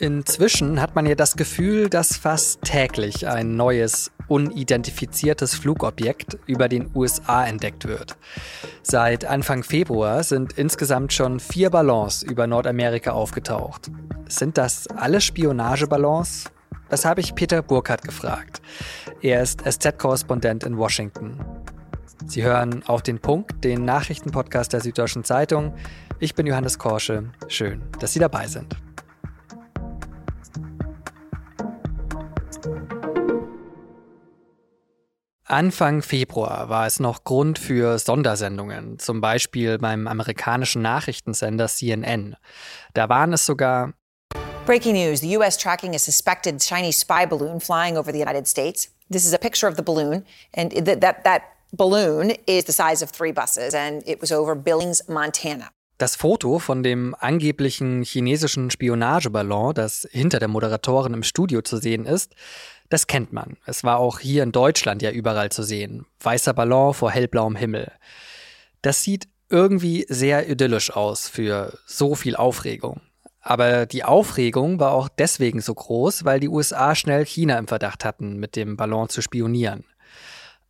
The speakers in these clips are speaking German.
Inzwischen hat man ja das Gefühl, dass fast täglich ein neues, unidentifiziertes Flugobjekt über den USA entdeckt wird. Seit Anfang Februar sind insgesamt schon vier Ballons über Nordamerika aufgetaucht. Sind das alle Spionageballons? Das habe ich Peter Burkhardt gefragt. Er ist SZ-Korrespondent in Washington. Sie hören auf den Punkt, den Nachrichtenpodcast der Süddeutschen Zeitung. Ich bin Johannes Korsche. Schön, dass Sie dabei sind. Anfang Februar war es noch Grund für Sondersendungen, zum Beispiel beim amerikanischen Nachrichtensender CNN. Da waren es sogar Breaking news the U.S. tracking a suspected Chinese spy balloon flying over the United States. This is a picture of the balloon, and that, that, that balloon is the size of three buses, and it was over Billings, Montana. Das Foto von dem angeblichen chinesischen Spionageballon, das hinter der Moderatorin im Studio zu sehen ist, das kennt man. Es war auch hier in Deutschland ja überall zu sehen. Weißer Ballon vor hellblauem Himmel. Das sieht irgendwie sehr idyllisch aus für so viel Aufregung. Aber die Aufregung war auch deswegen so groß, weil die USA schnell China im Verdacht hatten, mit dem Ballon zu spionieren.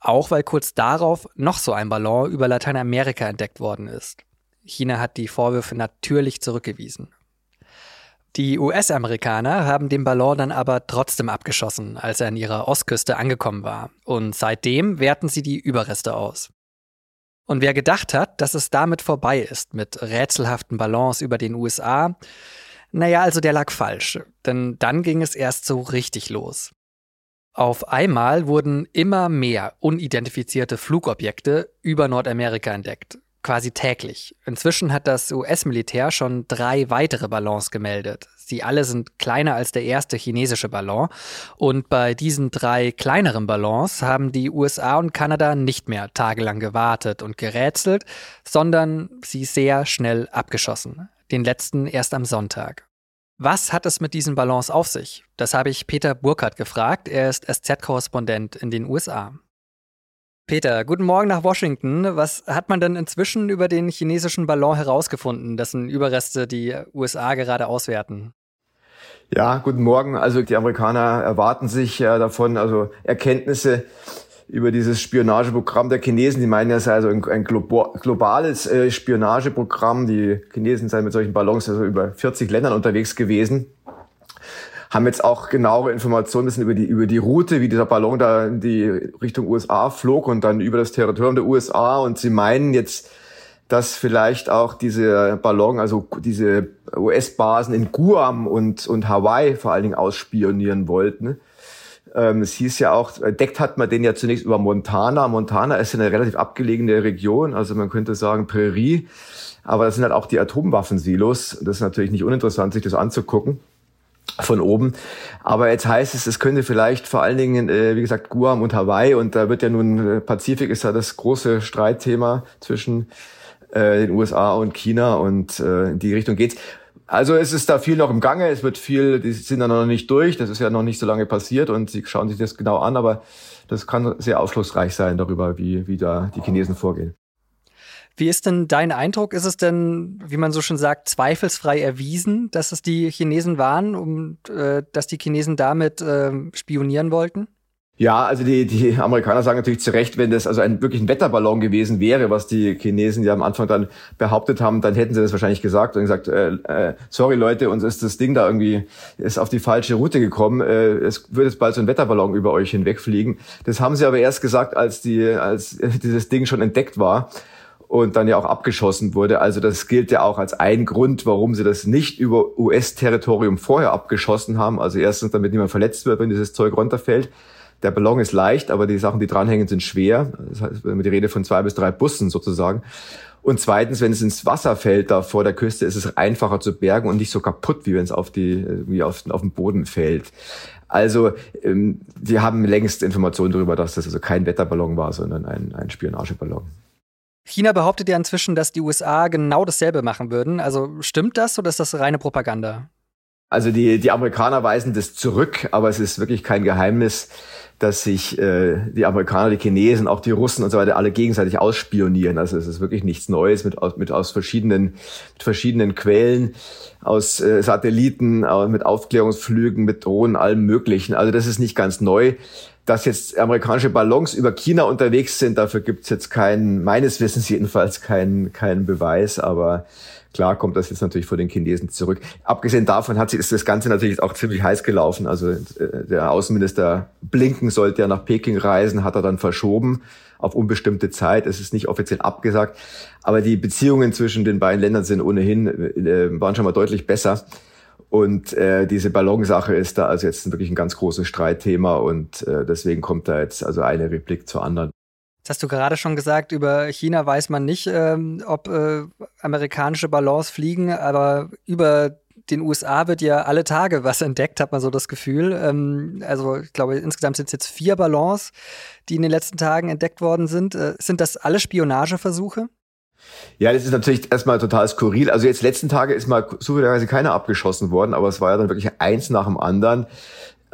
Auch weil kurz darauf noch so ein Ballon über Lateinamerika entdeckt worden ist. China hat die Vorwürfe natürlich zurückgewiesen. Die US-Amerikaner haben den Ballon dann aber trotzdem abgeschossen, als er an ihrer Ostküste angekommen war. Und seitdem werten sie die Überreste aus. Und wer gedacht hat, dass es damit vorbei ist mit rätselhaften Ballons über den USA, naja, also der lag falsch. Denn dann ging es erst so richtig los. Auf einmal wurden immer mehr unidentifizierte Flugobjekte über Nordamerika entdeckt quasi täglich. Inzwischen hat das US-Militär schon drei weitere Ballons gemeldet. Sie alle sind kleiner als der erste chinesische Ballon. Und bei diesen drei kleineren Ballons haben die USA und Kanada nicht mehr tagelang gewartet und gerätselt, sondern sie sehr schnell abgeschossen. Den letzten erst am Sonntag. Was hat es mit diesen Ballons auf sich? Das habe ich Peter Burkhardt gefragt. Er ist SZ-Korrespondent in den USA. Peter, guten Morgen nach Washington. Was hat man denn inzwischen über den chinesischen Ballon herausgefunden, dessen Überreste die USA gerade auswerten? Ja, guten Morgen. Also die Amerikaner erwarten sich äh, davon also Erkenntnisse über dieses Spionageprogramm der Chinesen. Die meinen, es sei also ein, ein globales äh, Spionageprogramm. Die Chinesen seien mit solchen Ballons also über 40 Ländern unterwegs gewesen haben jetzt auch genauere Informationen wissen über die, über die Route, wie dieser Ballon da in die Richtung USA flog und dann über das Territorium der USA. Und sie meinen jetzt, dass vielleicht auch diese Ballon, also diese US-Basen in Guam und, und Hawaii vor allen Dingen ausspionieren wollten. Ähm, es hieß ja auch, entdeckt hat man den ja zunächst über Montana. Montana ist eine relativ abgelegene Region, also man könnte sagen Prärie. Aber das sind halt auch die Atomwaffensilos. Das ist natürlich nicht uninteressant, sich das anzugucken von oben. Aber jetzt heißt es, es könnte vielleicht vor allen Dingen, äh, wie gesagt, Guam und Hawaii und da wird ja nun, äh, Pazifik ist ja das große Streitthema zwischen äh, den USA und China und äh, in die Richtung geht's. Also es ist da viel noch im Gange, es wird viel, die sind da noch nicht durch, das ist ja noch nicht so lange passiert und sie schauen sich das genau an, aber das kann sehr aufschlussreich sein darüber, wie, wie da die Chinesen vorgehen. Wie ist denn dein Eindruck? Ist es denn, wie man so schon sagt, zweifelsfrei erwiesen, dass es die Chinesen waren und äh, dass die Chinesen damit äh, spionieren wollten? Ja, also die, die Amerikaner sagen natürlich zu Recht, wenn das also ein wirklich ein Wetterballon gewesen wäre, was die Chinesen ja am Anfang dann behauptet haben, dann hätten sie das wahrscheinlich gesagt und gesagt, äh, äh, sorry Leute, uns ist das Ding da irgendwie ist auf die falsche Route gekommen. Äh, es wird jetzt bald so ein Wetterballon über euch hinwegfliegen. Das haben sie aber erst gesagt, als die als dieses Ding schon entdeckt war und dann ja auch abgeschossen wurde. Also das gilt ja auch als ein Grund, warum sie das nicht über US-Territorium vorher abgeschossen haben. Also erstens, damit niemand verletzt wird, wenn dieses Zeug runterfällt. Der Ballon ist leicht, aber die Sachen, die dranhängen, sind schwer. Das heißt, wenn man die Rede von zwei bis drei Bussen sozusagen. Und zweitens, wenn es ins Wasser fällt da vor der Küste, ist es einfacher zu bergen und nicht so kaputt, wie wenn es auf die, wie auf, auf den Boden fällt. Also, ähm, wir haben längst Informationen darüber, dass das also kein Wetterballon war, sondern ein, ein Spionageballon. China behauptet ja inzwischen, dass die USA genau dasselbe machen würden. Also stimmt das oder ist das reine Propaganda? Also die, die Amerikaner weisen das zurück, aber es ist wirklich kein Geheimnis, dass sich äh, die Amerikaner, die Chinesen, auch die Russen und so weiter alle gegenseitig ausspionieren. Also es ist wirklich nichts Neues mit, mit aus verschiedenen, mit verschiedenen Quellen, aus äh, Satelliten, mit Aufklärungsflügen, mit Drohnen, allem Möglichen. Also das ist nicht ganz neu. Dass jetzt amerikanische Ballons über China unterwegs sind, dafür gibt's jetzt keinen, meines Wissens jedenfalls keinen keinen Beweis, aber Klar kommt das jetzt natürlich vor den Chinesen zurück. Abgesehen davon hat sich ist das Ganze natürlich auch ziemlich heiß gelaufen. Also äh, der Außenminister Blinken sollte ja nach Peking reisen, hat er dann verschoben auf unbestimmte Zeit. Es ist nicht offiziell abgesagt. Aber die Beziehungen zwischen den beiden Ländern sind ohnehin, äh, waren schon mal deutlich besser. Und äh, diese Ballonsache ist da also jetzt wirklich ein ganz großes Streitthema und äh, deswegen kommt da jetzt also eine Replik zur anderen. Das hast du gerade schon gesagt, über China weiß man nicht, ähm, ob äh, amerikanische Ballons fliegen, aber über den USA wird ja alle Tage was entdeckt, hat man so das Gefühl. Ähm, also ich glaube, insgesamt sind es jetzt vier Ballons, die in den letzten Tagen entdeckt worden sind. Äh, sind das alle Spionageversuche? Ja, das ist natürlich erstmal total skurril. Also jetzt letzten Tage ist mal zufälligerweise keiner abgeschossen worden, aber es war ja dann wirklich eins nach dem anderen.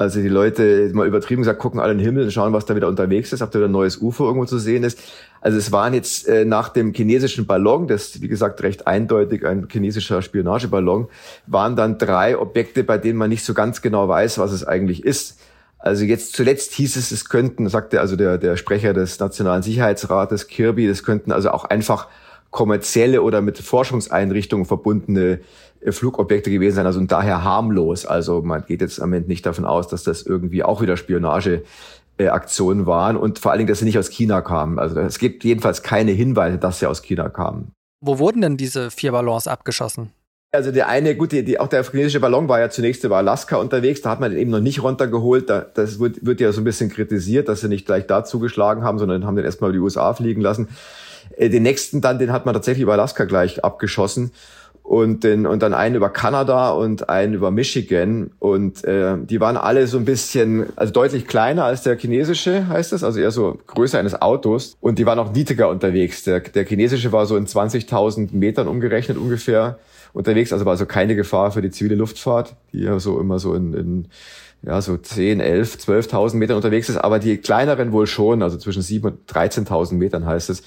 Also die Leute, mal übertrieben gesagt, gucken alle in den Himmel und schauen, was da wieder unterwegs ist, ob da wieder ein neues UFO irgendwo zu sehen ist. Also es waren jetzt äh, nach dem chinesischen Ballon, das wie gesagt recht eindeutig ein chinesischer Spionageballon, waren dann drei Objekte, bei denen man nicht so ganz genau weiß, was es eigentlich ist. Also jetzt zuletzt hieß es, es könnten, sagte also der, der Sprecher des Nationalen Sicherheitsrates Kirby, das könnten also auch einfach kommerzielle oder mit Forschungseinrichtungen verbundene äh, Flugobjekte gewesen sein, also und daher harmlos. Also man geht jetzt am Ende nicht davon aus, dass das irgendwie auch wieder Spionageaktionen waren und vor allen Dingen, dass sie nicht aus China kamen. Also es gibt jedenfalls keine Hinweise, dass sie aus China kamen. Wo wurden denn diese vier Ballons abgeschossen? Also der eine, gut, die, die, auch der chinesische Ballon war ja zunächst über Alaska unterwegs, da hat man den eben noch nicht runtergeholt. Da, das wird, wird ja so ein bisschen kritisiert, dass sie nicht gleich da zugeschlagen haben, sondern haben den erstmal über die USA fliegen lassen. Äh, den nächsten dann, den hat man tatsächlich über Alaska gleich abgeschossen und, den, und dann einen über Kanada und einen über Michigan. Und äh, die waren alle so ein bisschen, also deutlich kleiner als der chinesische, heißt das, also eher so Größe eines Autos. Und die waren auch niedriger unterwegs. Der, der chinesische war so in 20.000 Metern umgerechnet ungefähr unterwegs, also war so keine Gefahr für die zivile Luftfahrt, die ja so immer so in, in ja, so 10, 11, 12.000 Metern unterwegs ist, aber die kleineren wohl schon, also zwischen 7 und 13.000 Metern heißt es.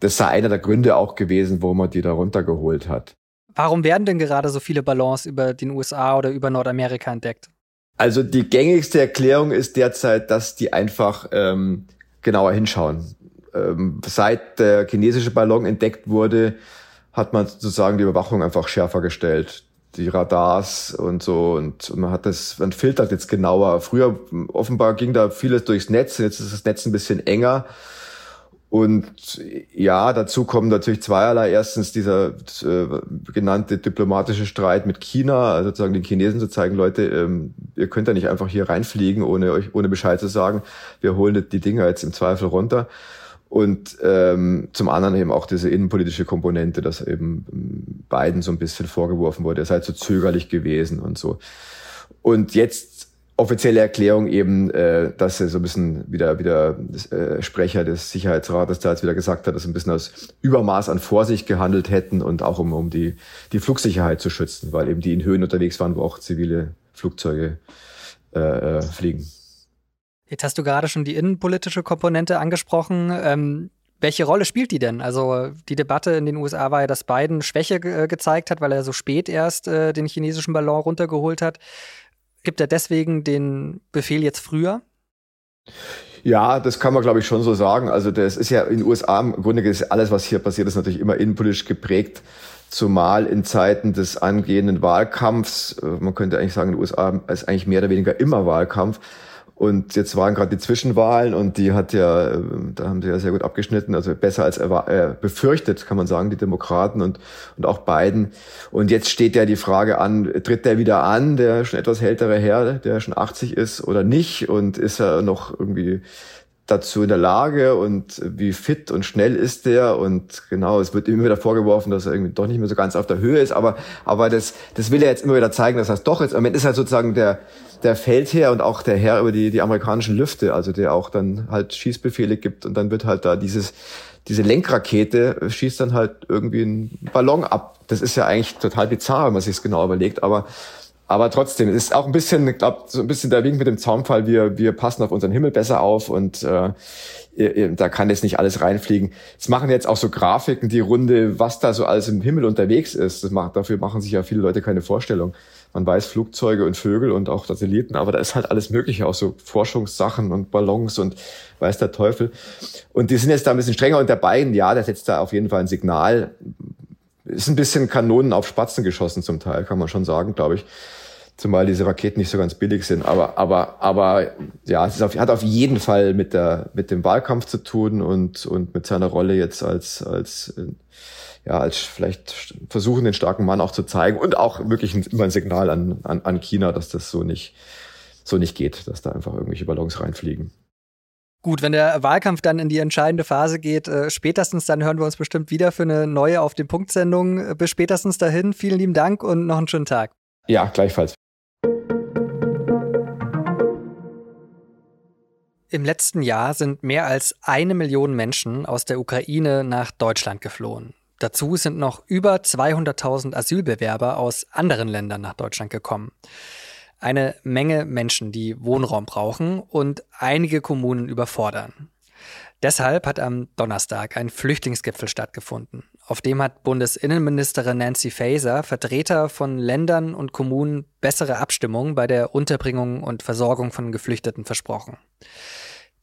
Das sei einer der Gründe auch gewesen, wo man die da runtergeholt hat. Warum werden denn gerade so viele Ballons über den USA oder über Nordamerika entdeckt? Also die gängigste Erklärung ist derzeit, dass die einfach ähm, genauer hinschauen. Ähm, seit der chinesische Ballon entdeckt wurde, hat man sozusagen die Überwachung einfach schärfer gestellt. Die Radars und so und man hat das, man filtert jetzt genauer. Früher offenbar ging da vieles durchs Netz, jetzt ist das Netz ein bisschen enger und ja, dazu kommen natürlich zweierlei. Erstens dieser äh, genannte diplomatische Streit mit China, also sozusagen den Chinesen zu zeigen, Leute, ähm, ihr könnt ja nicht einfach hier reinfliegen, ohne euch, ohne Bescheid zu sagen. Wir holen die Dinger jetzt im Zweifel runter. Und ähm, zum anderen eben auch diese innenpolitische Komponente, dass eben beiden so ein bisschen vorgeworfen wurde, ihr seid so zögerlich gewesen und so. Und jetzt offizielle Erklärung eben, äh, dass er so ein bisschen wieder wieder äh, Sprecher des Sicherheitsrates da jetzt wieder gesagt hat, dass sie ein bisschen aus Übermaß an Vorsicht gehandelt hätten und auch um, um die, die Flugsicherheit zu schützen, weil eben die in Höhen unterwegs waren, wo auch zivile Flugzeuge äh, äh, fliegen. Jetzt hast du gerade schon die innenpolitische Komponente angesprochen. Ähm, welche Rolle spielt die denn? Also die Debatte in den USA war ja, dass Biden Schwäche ge gezeigt hat, weil er so spät erst äh, den chinesischen Ballon runtergeholt hat. Gibt er deswegen den Befehl jetzt früher? Ja, das kann man, glaube ich, schon so sagen. Also das ist ja in den USA im Grunde ist alles, was hier passiert, ist natürlich immer innenpolitisch geprägt, zumal in Zeiten des angehenden Wahlkampfs. Äh, man könnte eigentlich sagen, in den USA ist eigentlich mehr oder weniger immer Wahlkampf. Und jetzt waren gerade die Zwischenwahlen und die hat ja, äh, da haben sie ja sehr gut abgeschnitten, also besser als äh, befürchtet, kann man sagen, die Demokraten und, und auch Biden. Und jetzt steht ja die Frage an, tritt der wieder an, der schon etwas ältere Herr, der schon 80 ist oder nicht? Und ist er noch irgendwie dazu in der Lage und wie fit und schnell ist der? Und genau, es wird immer wieder vorgeworfen, dass er irgendwie doch nicht mehr so ganz auf der Höhe ist, aber, aber das, das will er jetzt immer wieder zeigen, dass das doch jetzt, am Ende ist halt sozusagen der, der Feldherr und auch der Herr über die, die amerikanischen Lüfte, also der auch dann halt Schießbefehle gibt und dann wird halt da dieses, diese Lenkrakete schießt dann halt irgendwie einen Ballon ab. Das ist ja eigentlich total bizarr, wenn man sich es genau überlegt, aber aber trotzdem, es ist auch ein bisschen, ich glaube, so ein bisschen der Wink mit dem Zaunfall. Wir, wir passen auf unseren Himmel besser auf und äh, da kann jetzt nicht alles reinfliegen. Es machen jetzt auch so Grafiken die Runde, was da so alles im Himmel unterwegs ist. Das macht, dafür machen sich ja viele Leute keine Vorstellung. Man weiß Flugzeuge und Vögel und auch Satelliten, aber da ist halt alles Mögliche, auch so Forschungssachen und Ballons und weiß der Teufel. Und die sind jetzt da ein bisschen strenger und der Biden, ja, der setzt da auf jeden Fall ein Signal. Ist ein bisschen Kanonen auf Spatzen geschossen zum Teil, kann man schon sagen, glaube ich zumal diese Raketen nicht so ganz billig sind. Aber, aber, aber ja, es auf, hat auf jeden Fall mit der, mit dem Wahlkampf zu tun und, und mit seiner Rolle jetzt als, als, ja, als vielleicht versuchen, den starken Mann auch zu zeigen und auch wirklich ein, immer ein Signal an, an, an China, dass das so nicht, so nicht geht, dass da einfach irgendwelche Ballons reinfliegen. Gut, wenn der Wahlkampf dann in die entscheidende Phase geht, äh, spätestens dann hören wir uns bestimmt wieder für eine neue Auf den Punkt Sendung. Bis spätestens dahin, vielen lieben Dank und noch einen schönen Tag. Ja, gleichfalls. Im letzten Jahr sind mehr als eine Million Menschen aus der Ukraine nach Deutschland geflohen. Dazu sind noch über 200.000 Asylbewerber aus anderen Ländern nach Deutschland gekommen. Eine Menge Menschen, die Wohnraum brauchen und einige Kommunen überfordern. Deshalb hat am Donnerstag ein Flüchtlingsgipfel stattgefunden. Auf dem hat Bundesinnenministerin Nancy Faeser Vertreter von Ländern und Kommunen bessere Abstimmungen bei der Unterbringung und Versorgung von Geflüchteten versprochen.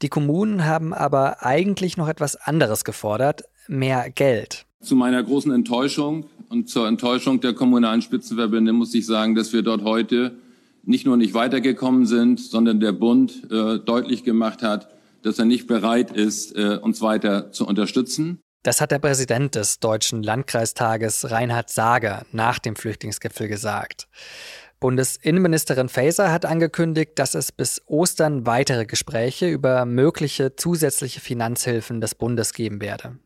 Die Kommunen haben aber eigentlich noch etwas anderes gefordert, mehr Geld. Zu meiner großen Enttäuschung und zur Enttäuschung der kommunalen Spitzenverbände muss ich sagen, dass wir dort heute nicht nur nicht weitergekommen sind, sondern der Bund äh, deutlich gemacht hat, dass er nicht bereit ist, äh, uns weiter zu unterstützen. Das hat der Präsident des Deutschen Landkreistages Reinhard Sager nach dem Flüchtlingsgipfel gesagt. Bundesinnenministerin Faeser hat angekündigt, dass es bis Ostern weitere Gespräche über mögliche zusätzliche Finanzhilfen des Bundes geben werde.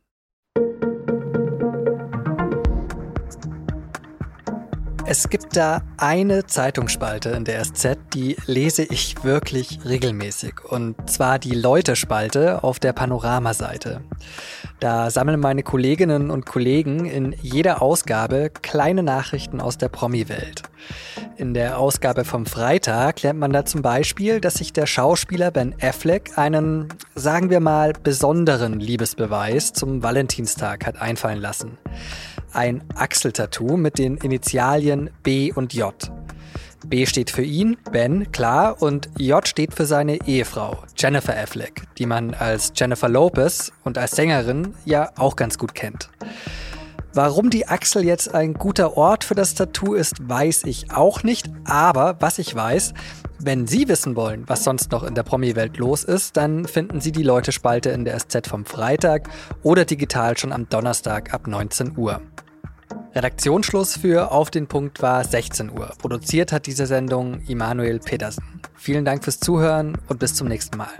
Es gibt da eine Zeitungsspalte in der SZ, die lese ich wirklich regelmäßig. Und zwar die Leute-Spalte auf der Panoramaseite. Da sammeln meine Kolleginnen und Kollegen in jeder Ausgabe kleine Nachrichten aus der Promi-Welt. In der Ausgabe vom Freitag lernt man da zum Beispiel, dass sich der Schauspieler Ben Affleck einen, sagen wir mal, besonderen Liebesbeweis zum Valentinstag hat einfallen lassen ein Achseltattoo mit den Initialien B und J. B steht für ihn, Ben, klar, und J steht für seine Ehefrau, Jennifer Affleck, die man als Jennifer Lopez und als Sängerin ja auch ganz gut kennt. Warum die Achsel jetzt ein guter Ort für das Tattoo ist, weiß ich auch nicht, aber was ich weiß, wenn Sie wissen wollen, was sonst noch in der Promi-Welt los ist, dann finden Sie die Leute-Spalte in der SZ vom Freitag oder digital schon am Donnerstag ab 19 Uhr. Redaktionsschluss für Auf den Punkt war 16 Uhr. Produziert hat diese Sendung Immanuel Petersen. Vielen Dank fürs Zuhören und bis zum nächsten Mal.